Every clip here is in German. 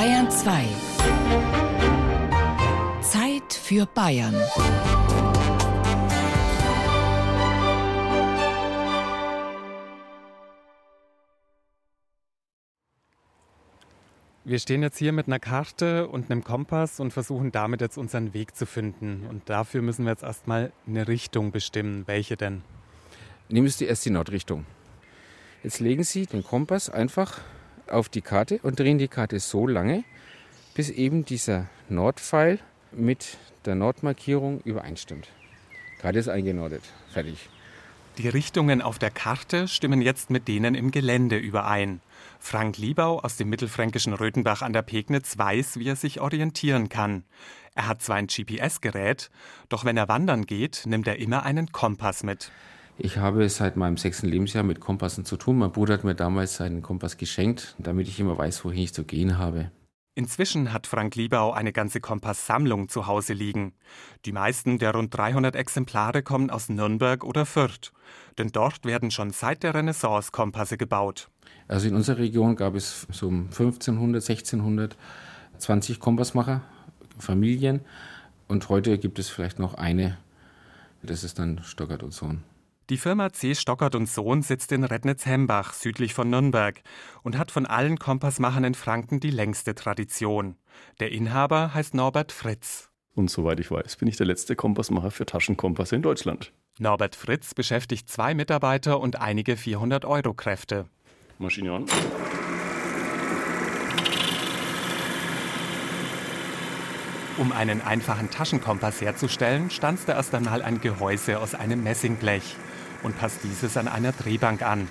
Bayern 2. Zeit für Bayern. Wir stehen jetzt hier mit einer Karte und einem Kompass und versuchen damit jetzt unseren Weg zu finden. Und dafür müssen wir jetzt erstmal eine Richtung bestimmen. Welche denn? Nehmen Sie erst die Nordrichtung. Jetzt legen Sie den Kompass einfach auf die Karte und drehen die Karte so lange, bis eben dieser Nordpfeil mit der Nordmarkierung übereinstimmt. Karte ist eingenordet. Fertig. Die Richtungen auf der Karte stimmen jetzt mit denen im Gelände überein. Frank Liebau aus dem mittelfränkischen Röthenbach an der Pegnitz weiß, wie er sich orientieren kann. Er hat zwar ein GPS-Gerät, doch wenn er wandern geht, nimmt er immer einen Kompass mit. Ich habe seit meinem sechsten Lebensjahr mit Kompassen zu tun. Mein Bruder hat mir damals seinen Kompass geschenkt, damit ich immer weiß, wohin ich zu gehen habe. Inzwischen hat Frank Liebau eine ganze Kompasssammlung zu Hause liegen. Die meisten der rund 300 Exemplare kommen aus Nürnberg oder Fürth. Denn dort werden schon seit der Renaissance Kompasse gebaut. Also in unserer Region gab es so um 1500, 1600 20 Kompassmacher, Familien. Und heute gibt es vielleicht noch eine. Das ist dann Stockert und Sohn. Die Firma C. Stockert und Sohn sitzt in Rednitz-Hembach, südlich von Nürnberg, und hat von allen Kompassmachern in Franken die längste Tradition. Der Inhaber heißt Norbert Fritz. Und soweit ich weiß, bin ich der letzte Kompassmacher für Taschenkompasse in Deutschland. Norbert Fritz beschäftigt zwei Mitarbeiter und einige 400-Euro-Kräfte. Maschine an. Um einen einfachen Taschenkompass herzustellen, stanzt er erst einmal ein Gehäuse aus einem Messingblech und passt dieses an einer Drehbank an.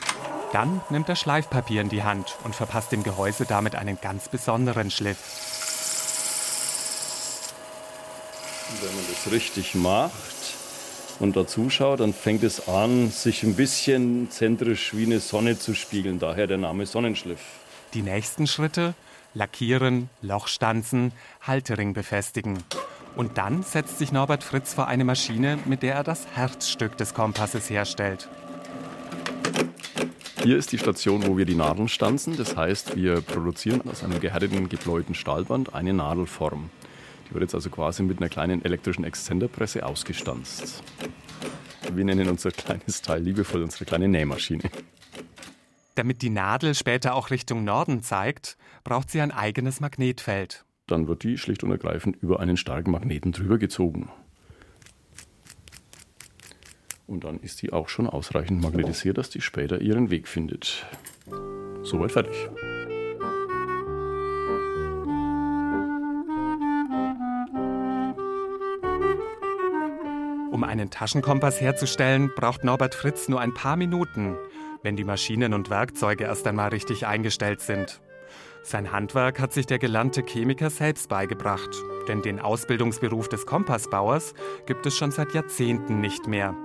Dann nimmt er Schleifpapier in die Hand und verpasst dem Gehäuse damit einen ganz besonderen Schliff. Wenn man das richtig macht und da zuschaut, dann fängt es an, sich ein bisschen zentrisch wie eine Sonne zu spiegeln. Daher der Name Sonnenschliff. Die nächsten Schritte lackieren, Loch stanzen, Haltering befestigen. Und dann setzt sich Norbert Fritz vor eine Maschine, mit der er das Herzstück des Kompasses herstellt. Hier ist die Station, wo wir die Nadeln stanzen. Das heißt, wir produzieren aus einem gehärteten, gebläuten Stahlband eine Nadelform. Die wird jetzt also quasi mit einer kleinen elektrischen Exzenderpresse ausgestanzt. Wir nennen unser kleines Teil liebevoll unsere kleine Nähmaschine. Damit die Nadel später auch Richtung Norden zeigt, braucht sie ein eigenes Magnetfeld. Dann wird die schlicht und ergreifend über einen starken Magneten drüber gezogen. Und dann ist die auch schon ausreichend magnetisiert, dass die später ihren Weg findet. Soweit fertig. Um einen Taschenkompass herzustellen, braucht Norbert Fritz nur ein paar Minuten, wenn die Maschinen und Werkzeuge erst einmal richtig eingestellt sind. Sein Handwerk hat sich der gelernte Chemiker selbst beigebracht, denn den Ausbildungsberuf des Kompassbauers gibt es schon seit Jahrzehnten nicht mehr.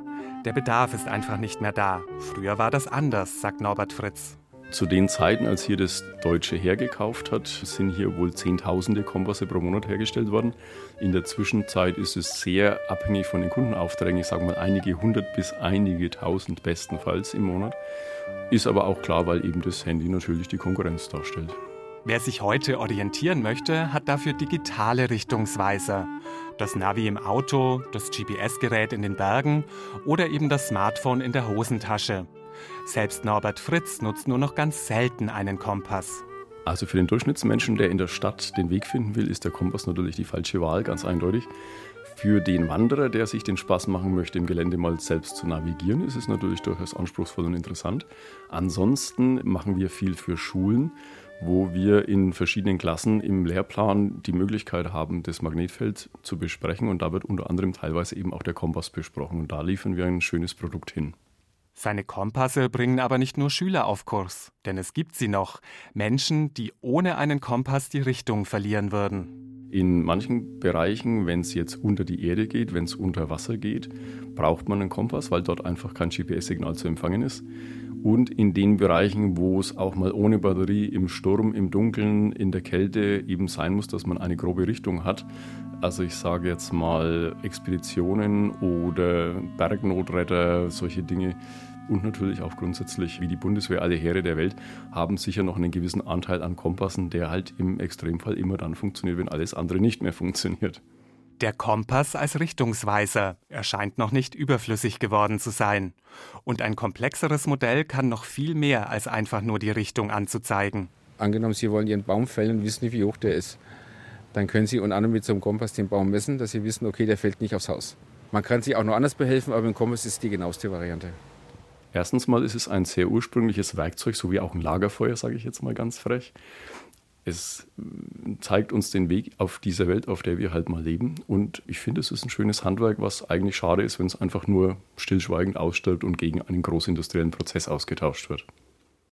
Der Bedarf ist einfach nicht mehr da. Früher war das anders, sagt Norbert Fritz. Zu den Zeiten, als hier das Deutsche hergekauft hat, sind hier wohl Zehntausende Kompasse pro Monat hergestellt worden. In der Zwischenzeit ist es sehr abhängig von den Kundenaufträgen. Ich sage mal einige hundert bis einige tausend bestenfalls im Monat. Ist aber auch klar, weil eben das Handy natürlich die Konkurrenz darstellt. Wer sich heute orientieren möchte, hat dafür digitale Richtungsweiser. Das Navi im Auto, das GPS-Gerät in den Bergen oder eben das Smartphone in der Hosentasche. Selbst Norbert Fritz nutzt nur noch ganz selten einen Kompass. Also für den Durchschnittsmenschen, der in der Stadt den Weg finden will, ist der Kompass natürlich die falsche Wahl, ganz eindeutig. Für den Wanderer, der sich den Spaß machen möchte, im Gelände mal selbst zu navigieren, ist es natürlich durchaus anspruchsvoll und interessant. Ansonsten machen wir viel für Schulen, wo wir in verschiedenen Klassen im Lehrplan die Möglichkeit haben, das Magnetfeld zu besprechen. Und da wird unter anderem teilweise eben auch der Kompass besprochen. Und da liefern wir ein schönes Produkt hin. Seine Kompasse bringen aber nicht nur Schüler auf Kurs, denn es gibt sie noch, Menschen, die ohne einen Kompass die Richtung verlieren würden. In manchen Bereichen, wenn es jetzt unter die Erde geht, wenn es unter Wasser geht, braucht man einen Kompass, weil dort einfach kein GPS-Signal zu empfangen ist. Und in den Bereichen, wo es auch mal ohne Batterie im Sturm, im Dunkeln, in der Kälte eben sein muss, dass man eine grobe Richtung hat. Also ich sage jetzt mal Expeditionen oder Bergnotretter, solche Dinge, Und natürlich auch grundsätzlich, wie die Bundeswehr, alle Heere der Welt haben sicher noch einen gewissen Anteil an Kompassen, der halt im Extremfall immer dann funktioniert, wenn alles andere nicht mehr funktioniert. Der Kompass als Richtungsweiser erscheint noch nicht überflüssig geworden zu sein. Und ein komplexeres Modell kann noch viel mehr als einfach nur die Richtung anzuzeigen. Angenommen, Sie wollen Ihren Baum fällen und wissen nicht, wie hoch der ist. Dann können Sie unter anderem mit so einem Kompass den Baum messen, dass Sie wissen, okay, der fällt nicht aufs Haus. Man kann sich auch noch anders behelfen, aber im Kompass ist die genaueste Variante. Erstens mal ist es ein sehr ursprüngliches Werkzeug, so wie auch ein Lagerfeuer, sage ich jetzt mal ganz frech. Es äh, zeigt uns den Weg auf dieser Welt, auf der wir halt mal leben. Und ich finde, es ist ein schönes Handwerk, was eigentlich schade ist, wenn es einfach nur stillschweigend ausstirbt und gegen einen großindustriellen Prozess ausgetauscht wird.